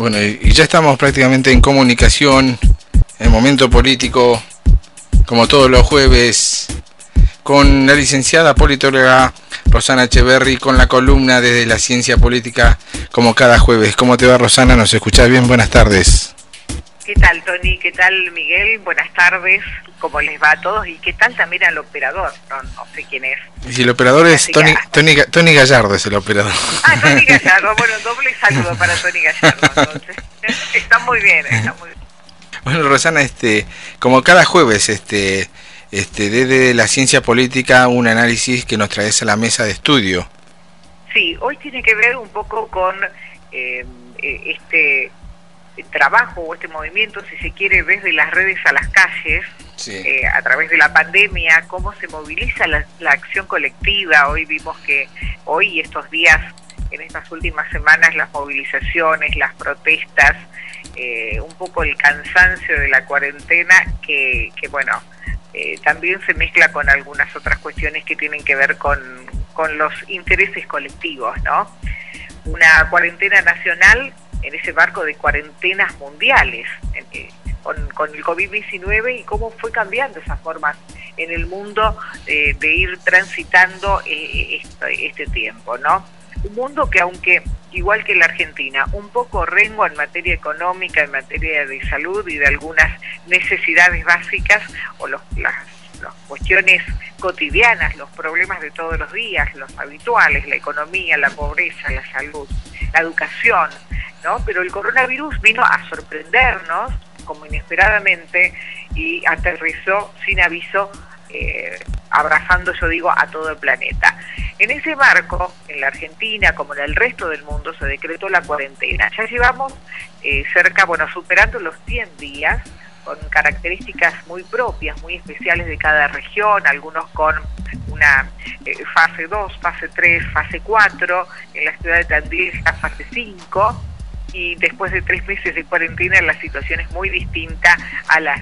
Bueno, y ya estamos prácticamente en comunicación, en momento político, como todos los jueves, con la licenciada politóloga Rosana Echeverry, con la columna desde la ciencia política, como cada jueves. ¿Cómo te va, Rosana? ¿Nos escuchás bien? Buenas tardes. ¿Qué tal, Tony? ¿Qué tal, Miguel? Buenas tardes. ¿Cómo les va a todos? ¿Y qué tal también al operador? No, sé quién es. Y el operador es Tony, Tony, Tony, Gallardo, es el operador. Ah, Tony Gallardo. Bueno, doble saludo para Tony Gallardo, entonces. está muy bien, está muy bien. Bueno, Rosana, este, como cada jueves, este, este, desde la ciencia política, un análisis que nos traes a la mesa de estudio. Sí, hoy tiene que ver un poco con eh, este trabajo o este movimiento, si se quiere, desde las redes a las calles, eh, a través de la pandemia, cómo se moviliza la, acción colectiva. Hoy vimos que hoy y estos días, en estas últimas semanas, las movilizaciones, las protestas, eh, un poco el cansancio de la cuarentena, que, que bueno, eh, también se mezcla con algunas otras cuestiones que tienen que ver con, con los intereses colectivos, ¿no? Una cuarentena nacional en ese barco de cuarentenas mundiales eh, con, el COVID-19 y cómo fue cambiando esas formas en el mundo eh, de ir transitando eh, este, este, tiempo, ¿no? Un mundo que aunque, igual que la Argentina, un poco rengo en materia económica, en materia de salud y de algunas necesidades básicas o los, las, las cuestiones cotidianas, los problemas de todos los días, los habituales, la economía, la pobreza, la salud, la educación, ¿no? Pero el coronavirus vino a sorprendernos como inesperadamente y aterrizó sin aviso, eh, abrazando, yo digo, a todo el planeta. En ese marco, en la Argentina, como en el resto del mundo, se decretó la cuarentena. Ya llevamos eh, cerca, bueno, superando los 100 días, con características muy propias, muy especiales de cada región, algunos con una eh, fase 2, fase 3, fase 4, en la ciudad de Tandil fase 5, y después de tres meses de cuarentena la situación es muy distinta a las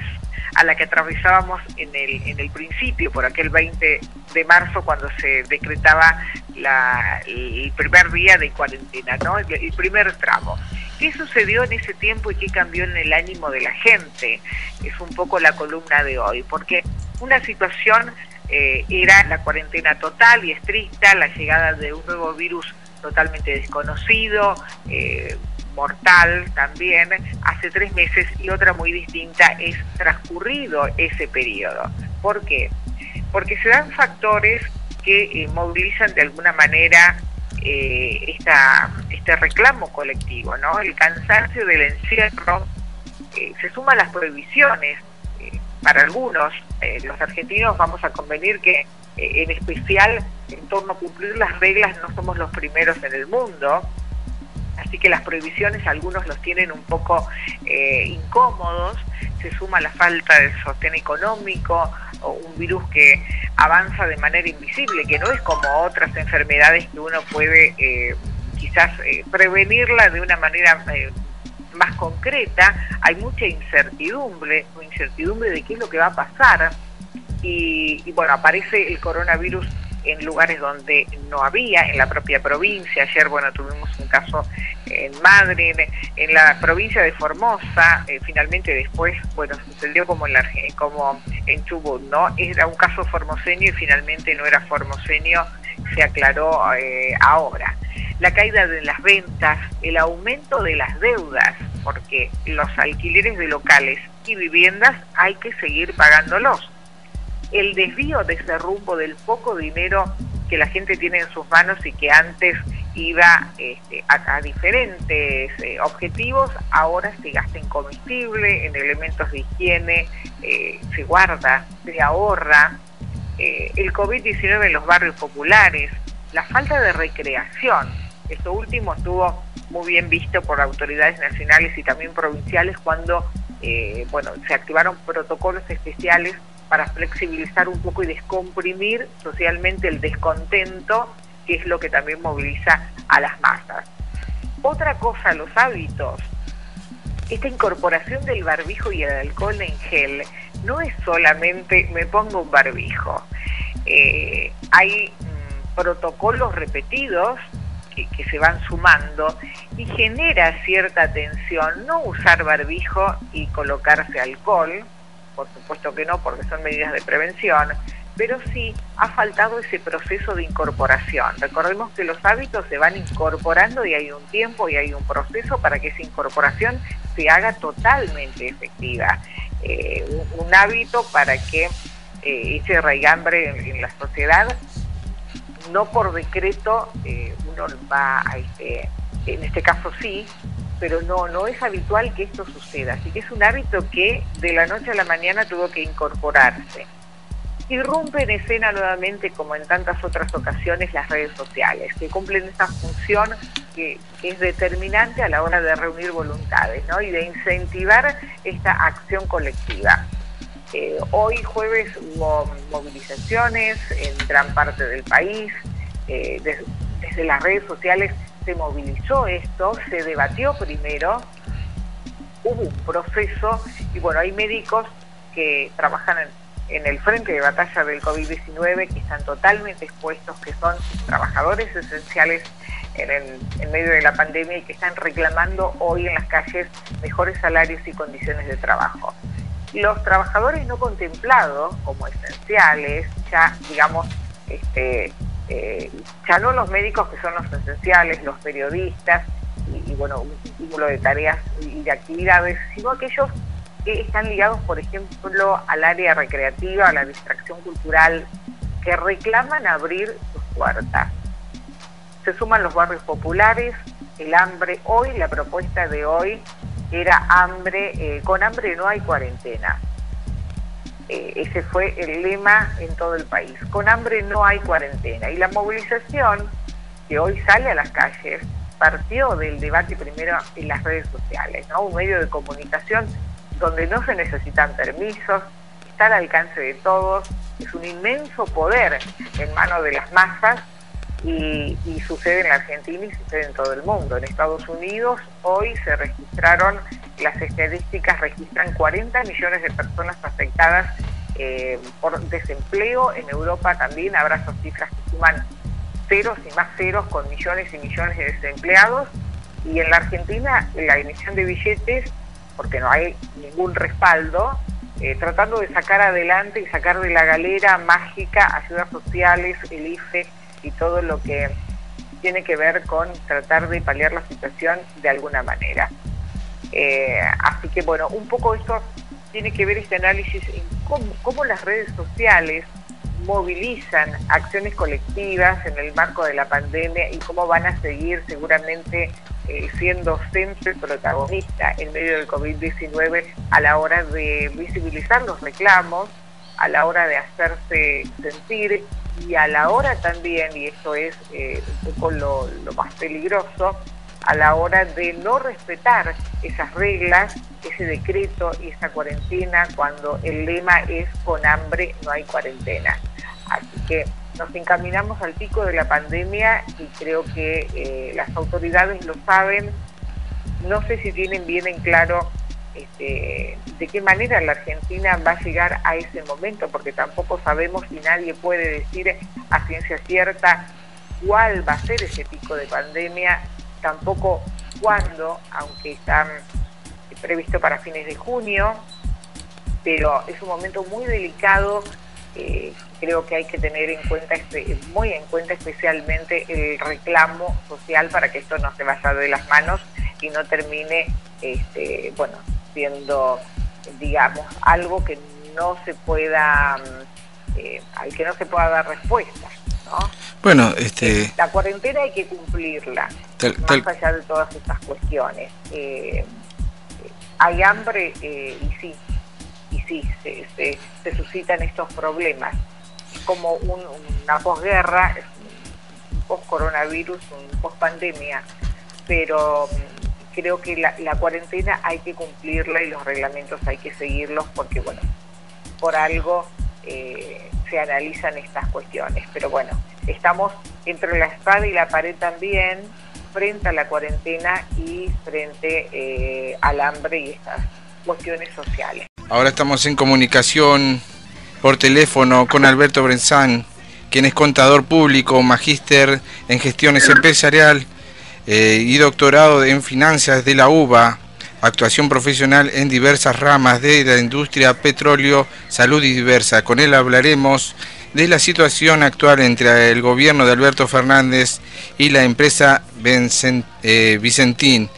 a la que atravesábamos en el, en el principio, por aquel 20 de marzo, cuando se decretaba la, el primer día de cuarentena, ¿no? el, primer tramo. ¿Qué sucedió en ese tiempo y qué cambió en el ánimo de la gente? Es un poco la columna de hoy, porque una situación eh, era la cuarentena total y estricta, la llegada de un nuevo virus totalmente desconocido, eh, mortal también hace tres meses y otra muy distinta es transcurrido ese periodo. ¿Por qué? Porque se dan factores que eh, movilizan de alguna manera eh, esta, este reclamo colectivo, ¿no? El cansancio del encierro eh, se suma a las prohibiciones. para algunos, los argentinos, vamos a convenir que en especial en torno a cumplir las reglas no somos los primeros en el mundo así que las prohibiciones algunos los tienen un poco eh, incómodos, se suma la falta de sostén económico o un virus que avanza de manera invisible, que no es como otras enfermedades que uno puede eh, quizás eh, prevenirla de una manera más concreta, hay mucha incertidumbre, incertidumbre de qué es lo que va a pasar. Y, y bueno, aparece el coronavirus en lugares donde no había, en la propia provincia. Ayer, bueno, tuvimos un caso en Madrid, en la provincia de Formosa, eh, finalmente después, bueno, sucedió como en, la, como en Chubut, ¿no? Era un caso formoseño y finalmente no era formoseño, se aclaró eh, ahora. La caída de las ventas, el aumento de las deudas, porque los alquileres de locales y viviendas hay que seguir pagándolos el desvío de ese rumbo del poco dinero que la gente tiene en sus manos y que antes iba este, a, diferentes eh, objetivos, ahora se gasta en comestible, en elementos de higiene, eh, se guarda, se ahorra. Eh, el COVID-19 en los barrios populares, la falta de recreación, esto último estuvo muy bien visto por autoridades nacionales y también provinciales cuando bueno, se activaron protocolos especiales para flexibilizar un poco y descomprimir socialmente el descontento, que es lo que también moviliza a las masas. Otra cosa, los hábitos. Esta incorporación del barbijo y el alcohol en gel no es solamente me pongo un barbijo. Eh, hay mm, protocolos repetidos que, se van sumando y genera cierta tensión no usar barbijo y colocarse alcohol, por supuesto que no, porque son medidas de prevención, pero sí ha faltado ese proceso de incorporación. Recordemos que los hábitos se van incorporando y hay un tiempo y hay un proceso para que esa incorporación se haga totalmente efectiva. Eh, un, hábito para que eh, ese raigambre en, la sociedad, no por decreto, eh, uno va a este, en este caso sí, pero no, no es habitual que esto suceda. Así que es un hábito que de la noche a la mañana tuvo que incorporarse. Irrumpe en escena nuevamente, como en tantas otras ocasiones, las redes sociales, que cumplen esa función que, es determinante a la hora de reunir voluntades ¿no? y de incentivar esta acción colectiva. Eh, hoy jueves hubo movilizaciones en gran parte del país, eh, desde las redes sociales se movilizó esto, se debatió primero, hubo un proceso y bueno, hay médicos que trabajan en, el frente de batalla del COVID-19 que están totalmente expuestos, que son trabajadores esenciales en, en medio de la pandemia y que están reclamando hoy en las calles mejores salarios y condiciones de trabajo. Los trabajadores no contemplados como esenciales, ya digamos, este, eh, ya no los médicos que son los esenciales, los periodistas y, bueno, un cúmulo de tareas y de actividades, sino aquellos que están ligados, por ejemplo, al área recreativa, a la distracción cultural, que reclaman abrir sus puertas. Se suman los barrios populares, el hambre. Hoy, la propuesta de hoy era hambre, eh, con hambre no hay cuarentena. Eh, ese fue el lema en todo el país. Con hambre no hay cuarentena. Y la movilización que hoy sale a las calles partió del debate primero en las redes sociales, ¿no? Un medio de comunicación donde no se necesitan permisos, está al alcance de todos, es un inmenso poder en manos de las masas y, y, sucede en la Argentina y sucede en todo el mundo. En Estados Unidos hoy se registraron las estadísticas registran 40 millones de personas afectadas eh, por desempleo. En Europa también habrá esas cifras que suman ceros y más ceros con millones y millones de desempleados. Y en la Argentina la emisión de billetes, porque no hay ningún respaldo, eh, tratando de sacar adelante y sacar de la galera mágica ayudas sociales, el IFE y todo lo que tiene que ver con tratar de paliar la situación de alguna manera. Eh, así que bueno, un poco esto tiene que ver este análisis en cómo, las redes sociales movilizan acciones colectivas en el marco de la pandemia y cómo van a seguir seguramente eh, siendo centro protagonista en medio del COVID-19 a la hora de visibilizar los reclamos, a la hora de hacerse sentir y a la hora también, y esto es eh, un poco lo más peligroso, a la hora de no respetar esas reglas, ese decreto y esa cuarentena cuando el lema es con hambre no hay cuarentena. Así que nos encaminamos al pico de la pandemia y creo que eh, las autoridades lo saben. No sé si tienen bien en claro este, de qué manera la Argentina va a llegar a ese momento, porque tampoco sabemos y nadie puede decir a ciencia cierta cuál va a ser ese pico de pandemia tampoco cuándo, aunque están previsto para fines de junio, pero es un momento muy delicado. Eh, creo que hay que tener en cuenta muy en cuenta especialmente el reclamo social para que esto no se vaya de las manos y no termine este, bueno siendo digamos algo que no se pueda mm, eh, al que no se pueda dar respuesta ¿no? Bueno, este... La cuarentena hay que cumplirla, más allá de todas estas cuestiones. Eh, hay hambre eh, y sí, y sí, se, se, suscitan estos problemas. Como una posguerra, un post-coronavirus, un post-pandemia, pero mm, creo que la, cuarentena hay que cumplirla y los reglamentos hay que seguirlos porque, bueno, por algo eh, se analizan estas cuestiones. Pero bueno, estamos entre la espada y la pared también, frente a la cuarentena y frente eh, al hambre y estas cuestiones sociales. Ahora estamos en comunicación por teléfono con Alberto Brenzán, quien es contador público, magíster en gestiones empresarial eh, y doctorado en finanzas de la UBA, actuación profesional en diversas ramas de la industria, petróleo, salud y diversa. Con él hablaremos de la situación actual entre el gobierno de Alberto Fernández y la empresa eh, Vicentín.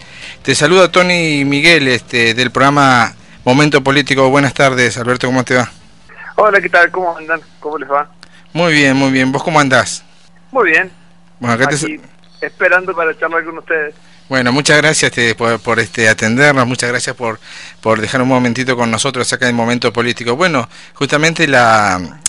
Te saluda Tony Miguel este, del programa Momento Político. Buenas tardes, Alberto, ¿cómo te va? Hola, ¿qué tal? ¿Cómo andan? ¿Cómo les va? Muy bien, muy bien. ¿Vos cómo andás? Muy bien. Bueno, acá Aquí, esperando para charlar con ustedes. Bueno, muchas gracias este, por, este atendernos, muchas gracias por, por dejar un momentito con nosotros acá en Momento Político. Bueno, justamente la,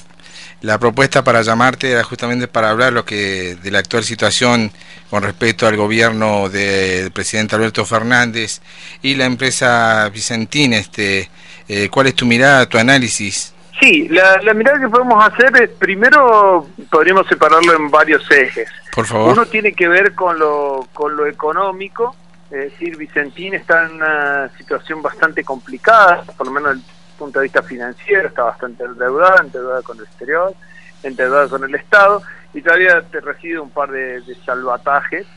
la propuesta para llamarte era justamente para hablar lo que de la actual situación con respecto al gobierno del presidente Alberto Fernández y la empresa Vicentín. Este, eh, ¿Cuál es tu mirada, tu análisis? Sí, la, mirada que podemos hacer es, primero podríamos separarlo en varios ejes. Por favor. Uno tiene que ver con lo, con lo económico, es decir, Vicentín está en una situación bastante complicada, por lo menos punto de vista financiero, está bastante endeudada, endeudada con el exterior, endeudada con el Estado, y todavía te recibe un par de, salvatajes.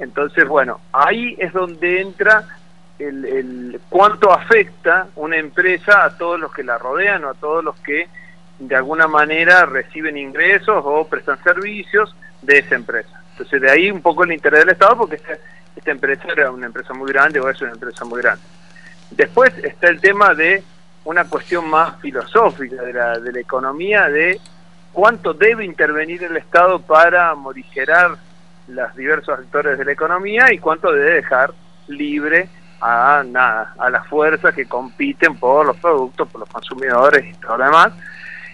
Entonces, bueno, ahí es donde entra el, el, cuánto afecta una empresa a todos los que la rodean o a todos los que de alguna manera reciben ingresos o prestan servicios de esa empresa. Entonces de ahí un poco el interés del Estado porque esta, empresa era una empresa muy grande o es una empresa muy grande. Después está el tema de una cuestión más filosófica de la, de la economía, de cuánto debe intervenir el Estado para morigerar los diversos actores de la economía y cuánto debe dejar libre a nada, a las fuerzas que compiten por los productos, por los consumidores y todo lo demás.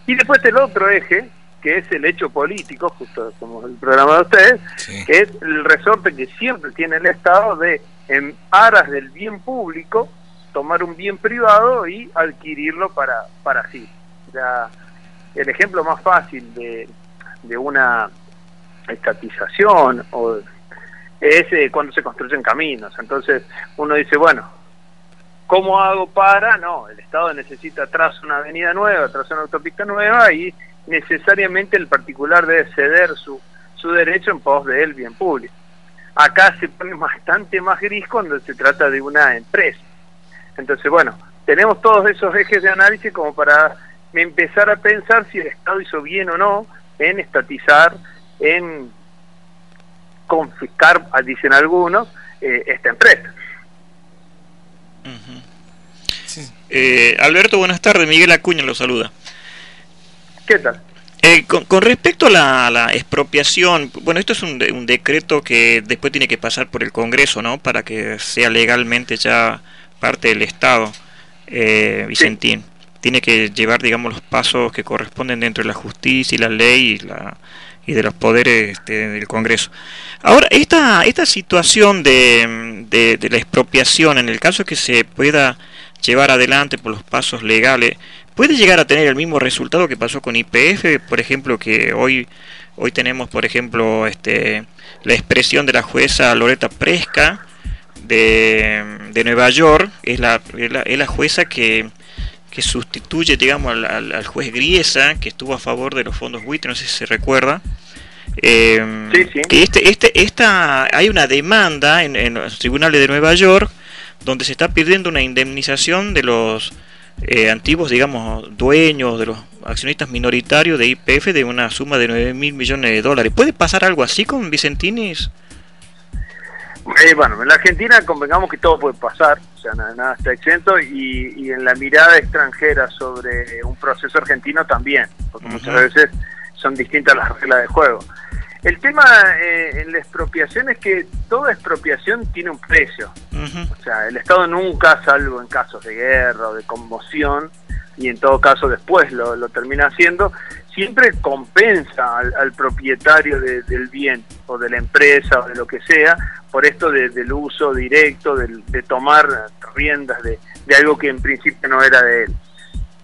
Y después el otro eje, que es el hecho político, justo como el programa de ustedes, que es el resorte que siempre tiene el Estado de, en aras del bien público, tomar un bien privado y adquirirlo para, para sí. el ejemplo más fácil de, de una estatización o es eh, cuando se construyen caminos. Entonces uno dice, bueno, ¿cómo hago para? No, el Estado necesita tras una avenida nueva, tras una autopista nueva y necesariamente el particular debe ceder su, su derecho en pos del bien público. Acá se pone bastante más gris cuando se trata de una empresa. Entonces, bueno, tenemos todos esos ejes de análisis como para empezar a pensar si el Estado hizo bien o no en estatizar, en confiscar, dicen algunos, eh, esta empresa. Eh, Alberto, buenas tardes. Miguel Acuña lo saluda. ¿Qué tal? Eh, con, respecto a la, expropiación, bueno, esto es un, un, decreto que después tiene que pasar por el Congreso, ¿no? Para que sea legalmente ya parte del Estado, eh, Vicentín. Tiene que llevar, digamos, los pasos que corresponden dentro de la justicia y la ley y, la, y de los poderes este, del Congreso. Ahora, esta, esta situación de, de, la expropiación, en el caso que se pueda llevar adelante por los pasos legales, puede llegar a tener el mismo resultado que pasó con IPF, por ejemplo, que hoy hoy tenemos, por ejemplo, este la expresión de la jueza Loreta Presca, de, Nueva York, es la, es la, jueza que, que, sustituye, digamos, al, juez Griesa, que estuvo a favor de los fondos buitre, no sé si se recuerda. Eh, Que este, este, esta, hay una demanda en, en, los tribunales de Nueva York donde se está pidiendo una indemnización de los eh, antiguos, digamos, dueños, de los accionistas minoritarios de IPF de una suma de 9 mil millones de dólares. ¿Puede pasar algo así con Vicentinis? Eh, bueno, en la Argentina convengamos que todo puede pasar, o sea, nada, está exento, y, en la mirada extranjera sobre un proceso argentino también, porque muchas veces son distintas las reglas de juego. El tema eh, en la expropiación es que toda expropiación tiene un precio. O sea, el Estado nunca, salvo en casos de guerra o de conmoción, y en todo caso después lo, lo termina haciendo, siempre compensa al, propietario del bien o de la empresa o de lo que sea por esto del uso directo, de tomar riendas de, algo que en principio no era de él.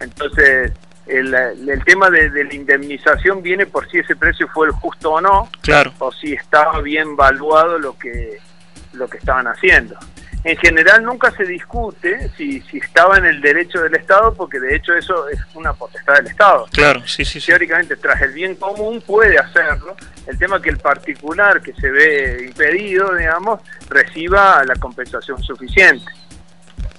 Entonces, el, el tema de, la indemnización viene por si ese precio fue el justo o no, claro. o si estaba bien valuado lo que, lo que estaban haciendo. En general nunca se discute si, si estaba en el derecho del Estado, porque de hecho eso es una potestad del Estado. Claro, sí, sí. Teóricamente, tras el bien común puede hacerlo. El tema que el particular que se ve impedido, digamos, reciba la compensación suficiente.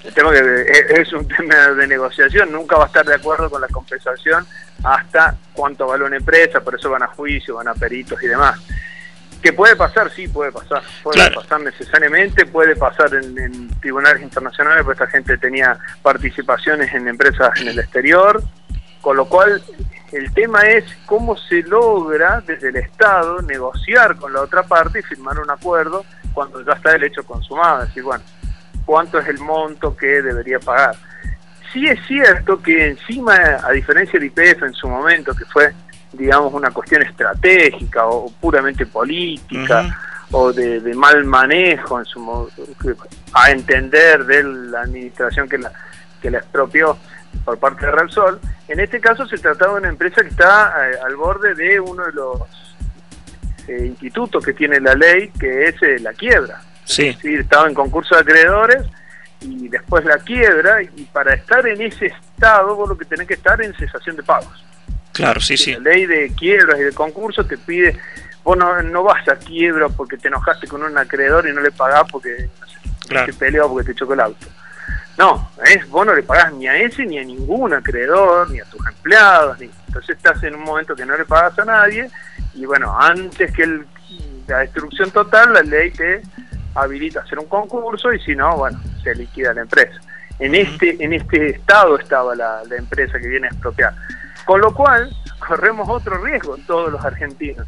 El tema que es un tema de negociación, nunca va a estar de acuerdo con la compensación hasta cuánto vale una empresa, por eso van a juicio, van a peritos y demás. Que puede pasar, sí, puede pasar. Puede pasar necesariamente, puede pasar en, tribunales internacionales, porque esta gente tenía participaciones en empresas en el exterior. Con lo cual, el tema es cómo se logra desde el Estado negociar con la otra parte y firmar un acuerdo cuando ya está el hecho consumado. Es decir, bueno, ¿cuánto es el monto que debería pagar? Sí es cierto que encima, a diferencia de IPF en su momento, que fue digamos, una cuestión estratégica o, puramente política o de, mal manejo en su a entender de la administración que la, que la expropió por parte de Repsol. En este caso se trataba de una empresa que está eh, al borde de uno de los eh, institutos que tiene la ley, que es eh, la quiebra. Sí. Es decir, estaba en concurso de acreedores y después la quiebra, y para estar en ese estado vos lo que tenés que estar en cesación de pagos. Claro, sí, sí. La ley de quiebras y de concursos te pide, vos no, vas a quiebra porque te enojaste con un acreedor y no le pagás porque te peleó porque te chocó el auto. No, es, vos no le pagás ni a ese ni a ningún acreedor, ni a tus empleados, ni, entonces estás en un momento que no le pagas a nadie y bueno, antes que el, la destrucción total, la ley te habilita a hacer un concurso y si no, bueno, se liquida la empresa. En este, en este estado estaba la, la empresa que viene a expropiar. Con lo cual, corremos otro riesgo todos los argentinos.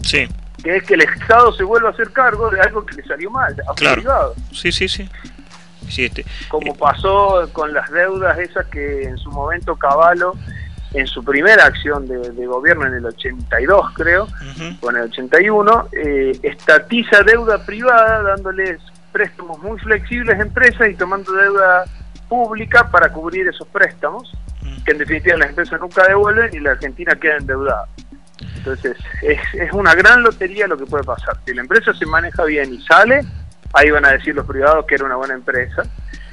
Sí. Que es que el Estado se vuelva a hacer cargo de algo que le salió mal, a claro. Sí, sí, sí. sí este, Como eh, pasó con las deudas esas que en su momento Caballo, en su primera acción de, gobierno en el 82 creo, o en el 81, eh, estatiza deuda privada dándoles préstamos muy flexibles a empresas y tomando deuda pública para cubrir esos préstamos que en definitiva las empresas nunca devuelven y la Argentina queda endeudada. Entonces, es, es una gran lotería lo que puede pasar. Si la empresa se maneja bien y sale, ahí van a decir los privados que era una buena empresa.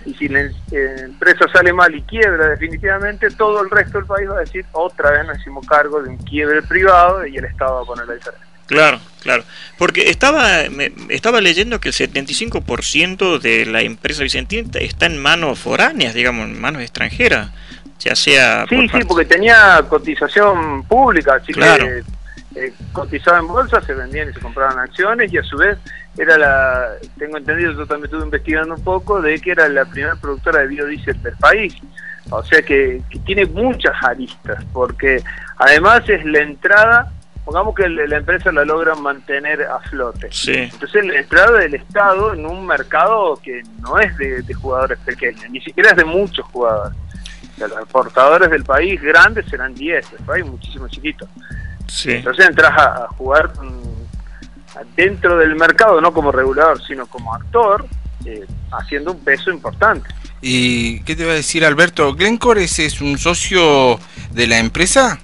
Y si la eh, empresa sale mal y quiebra definitivamente, todo el resto del país va a decir, otra vez nos hicimos cargo de un quiebre privado y el Estado va a poner la diferencia. Claro, claro. Porque estaba, estaba leyendo que el 75% de la empresa vicentina está en manos foráneas, digamos, en manos extranjeras ya sea... Sí, sí, porque tenía cotización pública, así que eh, cotizaba en bolsa, se vendían y se compraban acciones y a su vez era la, tengo entendido, yo también estuve investigando un poco, de que era la primera productora de biodiesel del país. O sea que, tiene muchas aristas, porque además es la entrada, pongamos que la empresa la logra mantener a flote. Sí. Entonces la entrada del Estado en un mercado que no es de, de jugadores pequeños, ni siquiera es de muchos jugadores de los exportadores del país grandes serán 10, el país muchísimo chiquito. Entonces entras a, jugar dentro del mercado, no como regulador, sino como actor, eh, haciendo un peso importante. ¿Y qué te va a decir Alberto? ¿Glencore ese es un socio de la empresa?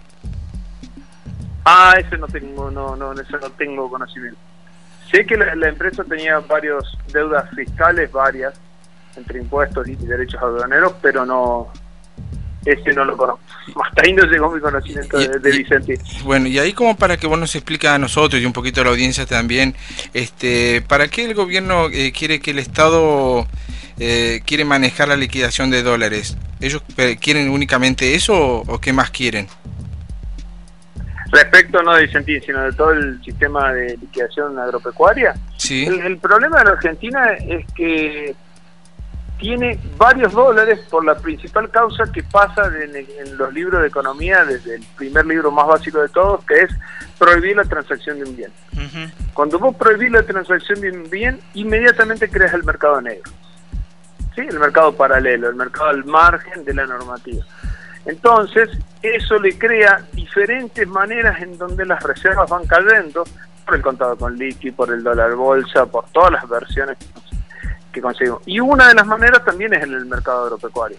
Ah, ese no tengo, no, no, ese no tengo conocimiento. Sé que la, la empresa tenía varios deudas fiscales, varias, entre impuestos y derechos aduaneros, pero no, ese no lo conozco. Hasta ahí no llegó mi conocimiento de, Vicente. bueno, y ahí como para que vos nos expliques a nosotros y un poquito a la audiencia también, este, ¿para qué el gobierno eh, quiere que el Estado eh, quiere manejar la liquidación de dólares? ¿Ellos quieren únicamente eso o, qué más quieren? Respecto no de Vicentín, sino de todo el sistema de liquidación agropecuaria. Sí. el problema de la Argentina es que tiene varios dólares por la principal causa que pasa en, los libros de economía, desde el primer libro más básico de todos, que es prohibir la transacción de un bien. Cuando vos prohibís la transacción de un bien, inmediatamente creas el mercado negro. ¿Sí? El mercado paralelo, el mercado al margen de la normativa. Entonces, eso le crea diferentes maneras en donde las reservas van cayendo, por el contado con liqui, por el dólar bolsa, por todas las versiones que conseguimos. Y una de las maneras también es en el mercado agropecuario.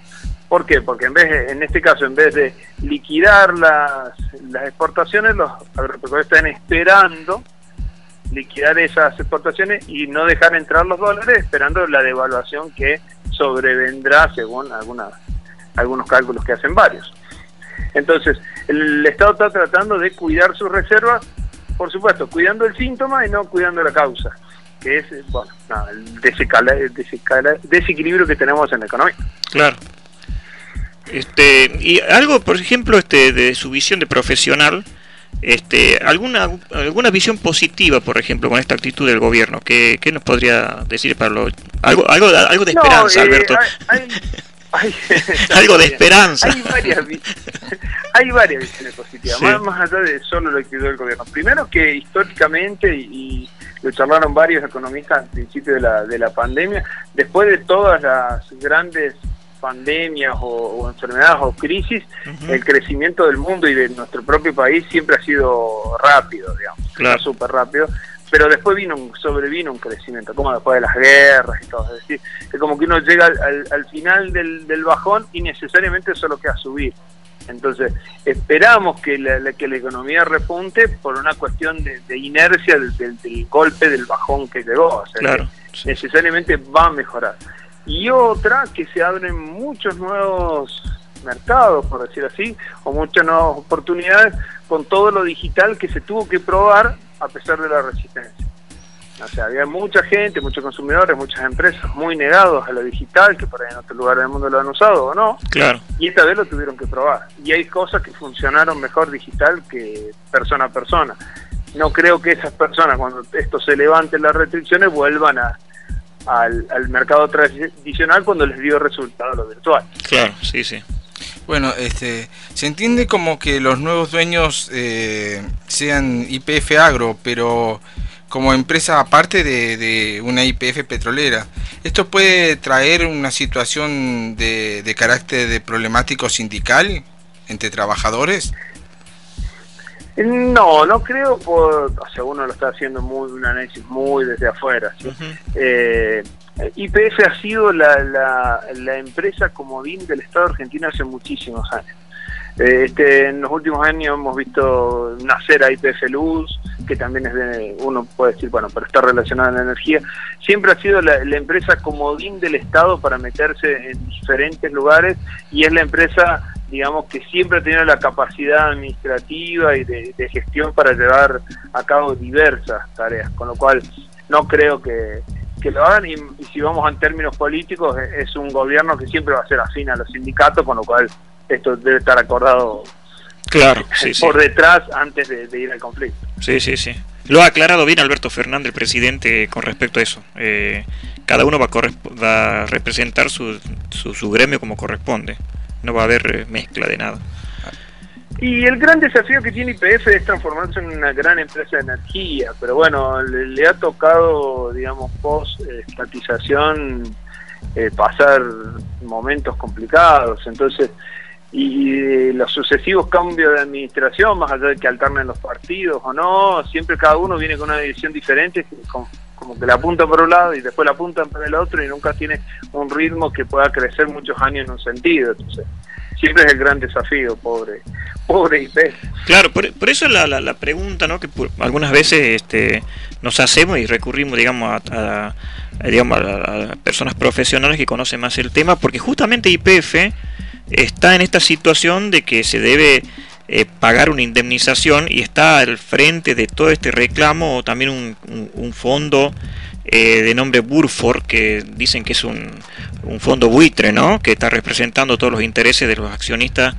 ¿Por qué? Porque en vez en este caso, en vez de liquidar las, las exportaciones, los agropecuarios están esperando liquidar esas exportaciones y no dejar entrar los dólares esperando la devaluación que sobrevendrá según algunas, algunos cálculos que hacen varios. Entonces, el Estado está tratando de cuidar sus reservas, por supuesto, cuidando el síntoma y no cuidando la causa, que es bueno, el, desequilibrio que tenemos en la economía. Claro. Este, y algo, por ejemplo, este, de su visión de profesional, este, alguna alguna visión positiva, por ejemplo, con esta actitud del gobierno. ¿Qué, qué nos podría decir para lo, algo algo algo de esperanza, eh, Alberto? algo de esperanza. Hay varias, hay varias visiones positivas, más, más, allá de solo lo que del gobierno. Primero que históricamente y, lo charlaron varios economistas al principio de la, de la pandemia, después de todas las grandes pandemias o, enfermedades o crisis, el crecimiento del mundo y de nuestro propio país siempre ha sido rápido, digamos, claro. súper rápido, pero después vino un, sobrevino un crecimiento, como después de las guerras y todo, es decir, es como que uno llega al, final del, bajón y necesariamente solo queda subir. Entonces, esperamos que la, que la economía repunte por una cuestión de, inercia del, golpe del bajón que llegó. O sea, necesariamente va a mejorar y otra que se abren muchos nuevos mercados, por decir así, o muchas nuevas oportunidades con todo lo digital que se tuvo que probar a pesar de la resistencia. O sea, había mucha gente, muchos consumidores, muchas empresas muy negados a lo digital, que por ahí en otro lugar del mundo lo han usado o no. Claro. Y esta vez lo tuvieron que probar. Y hay cosas que funcionaron mejor digital que persona a persona. No creo que esas personas, cuando esto se levante las restricciones, vuelvan a, al, al mercado tradicional cuando les dio resultado lo virtual. Claro, sí, sí. Bueno, este, se entiende como que los nuevos dueños eh, sean IPF Agro, pero como empresa aparte de, de, una IPF petrolera. ¿Esto puede traer una situación de, de carácter de problemático sindical entre trabajadores? No, no creo, por, o sea, uno lo está haciendo muy un análisis muy desde afuera. ¿sí? Eh, IPF ha sido la, la, la, empresa comodín del Estado argentino hace muchísimos años. Eh, este, en los últimos años hemos visto nacer a IPF Luz, que también es de, uno puede decir, bueno, pero está relacionada a la energía. Siempre ha sido la, la empresa comodín del Estado para meterse en diferentes lugares y es la empresa digamos que siempre ha tenido la capacidad administrativa y de, gestión para llevar a cabo diversas tareas, con lo cual no creo que, lo hagan y, si vamos en términos políticos es un gobierno que siempre va a ser afín a los sindicatos, con lo cual esto debe estar acordado claro, por detrás antes de, ir al conflicto. Sí, sí, sí. Lo ha aclarado bien Alberto Fernández, el presidente, con respecto a eso. Eh, cada uno va a, representar su, su gremio como corresponde no va a haber eh, mezcla de nada. Y el gran desafío que tiene IPF es transformarse en una gran empresa de energía, pero bueno, le, ha tocado, digamos, post-estatización eh, pasar momentos complicados, entonces, y los sucesivos cambios de administración, más allá de que alternen los partidos o no, siempre cada uno viene con una dirección diferente, como que la apunta por un lado y después la apuntan para el otro y nunca tiene un ritmo que pueda crecer muchos años en un sentido. Entonces, siempre es el gran desafío, pobre, pobre IP. Claro, por, eso la, la, pregunta ¿no? que algunas veces este, nos hacemos y recurrimos, digamos, a, digamos, a, personas profesionales que conocen más el tema, porque justamente IPF está en esta situación de que se debe eh, pagar una indemnización y está al frente de todo este reclamo también un, fondo eh, de nombre Burford que dicen que es un, un, fondo buitre, ¿no? Que está representando todos los intereses de los accionistas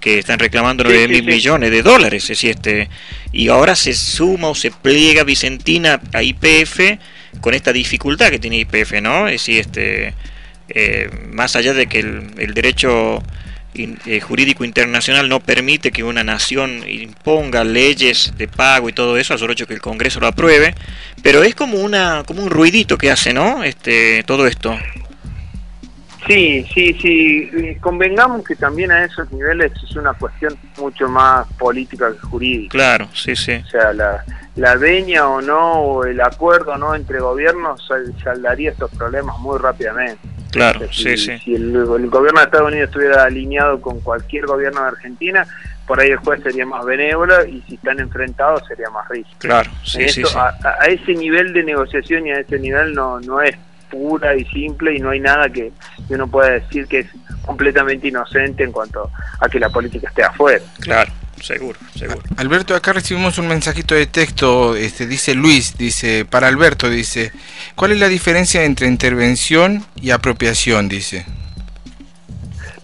que están reclamando 9 mil millones de dólares. Es este, y ahora se suma o se pliega Vicentina a IPF con esta dificultad que tiene IPF, ¿no? Es decir, este, eh, más allá de que el, el derecho eh, jurídico internacional no permite que una nación imponga leyes de pago y todo eso, a solo hecho que el Congreso lo apruebe, pero es como una como un ruidito que hace, ¿no? Este todo esto. Sí, sí, sí. Convengamos que también a esos niveles es una cuestión mucho más política que jurídica. Claro, sí, sí. O sea, la, la veña o no, o el acuerdo no entre gobiernos saldaría estos problemas muy rápidamente. Claro, sí, sí. Si el, gobierno de Estados Unidos estuviera alineado con cualquier gobierno de Argentina, por ahí el juez sería más benévolo y si están enfrentados sería más rígido. Claro, sí, sí, A, ese nivel de negociación y a ese nivel no, no es pura y simple y no hay nada que, uno pueda decir que es completamente inocente en cuanto a que la política esté afuera. Claro. Seguro, seguro. Alberto, acá recibimos un mensajito de texto, este, dice Luis, dice, para Alberto, dice, ¿cuál es la diferencia entre intervención y apropiación? Dice.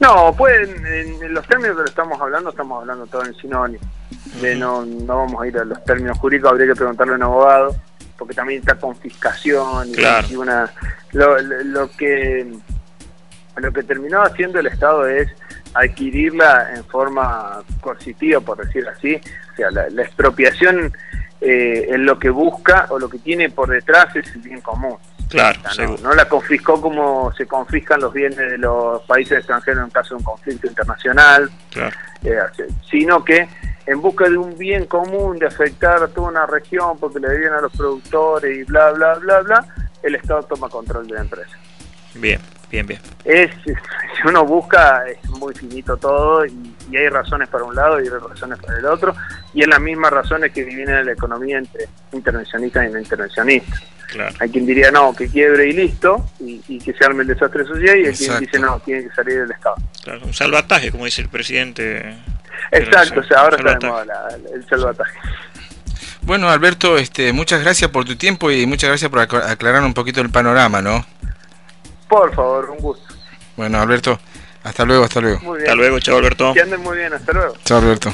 No, pues en, los términos que lo estamos hablando, estamos hablando todo en sinónimo. no, no vamos a ir a los términos jurídicos, habría que preguntarle a un abogado, porque también está confiscación y, una lo, lo, que lo que terminó haciendo el Estado es adquirirla en forma coercitiva, por decir así. O sea, la, expropiación eh, es lo que busca o lo que tiene por detrás es el bien común. Claro, no, la confiscó como se confiscan los bienes de los países extranjeros en caso de un conflicto internacional, eh, sino que en busca de un bien común, de afectar a toda una región porque le debían a los productores y bla, bla, bla, bla, el Estado toma control de la empresa. Bien, bien, bien. Es, si uno busca, es muy finito todo y, hay razones para un lado y hay razones para el otro, y es las mismas razones que dividen en la economía entre intervencionistas y no intervencionistas. Hay quien diría no, que quiebre y listo, y, que se arme el desastre social, y hay quien dice no, tiene que salir del Estado. Claro, un salvataje, como dice el presidente. Exacto, o sea, ahora está de moda el salvataje. Bueno, Alberto, este, muchas gracias por tu tiempo y muchas gracias por aclarar un poquito el panorama, ¿no? Por favor, un gusto. Bueno, Alberto, hasta luego, hasta luego. Hasta luego, chao Alberto. Que anden muy bien, hasta luego. Chao Alberto.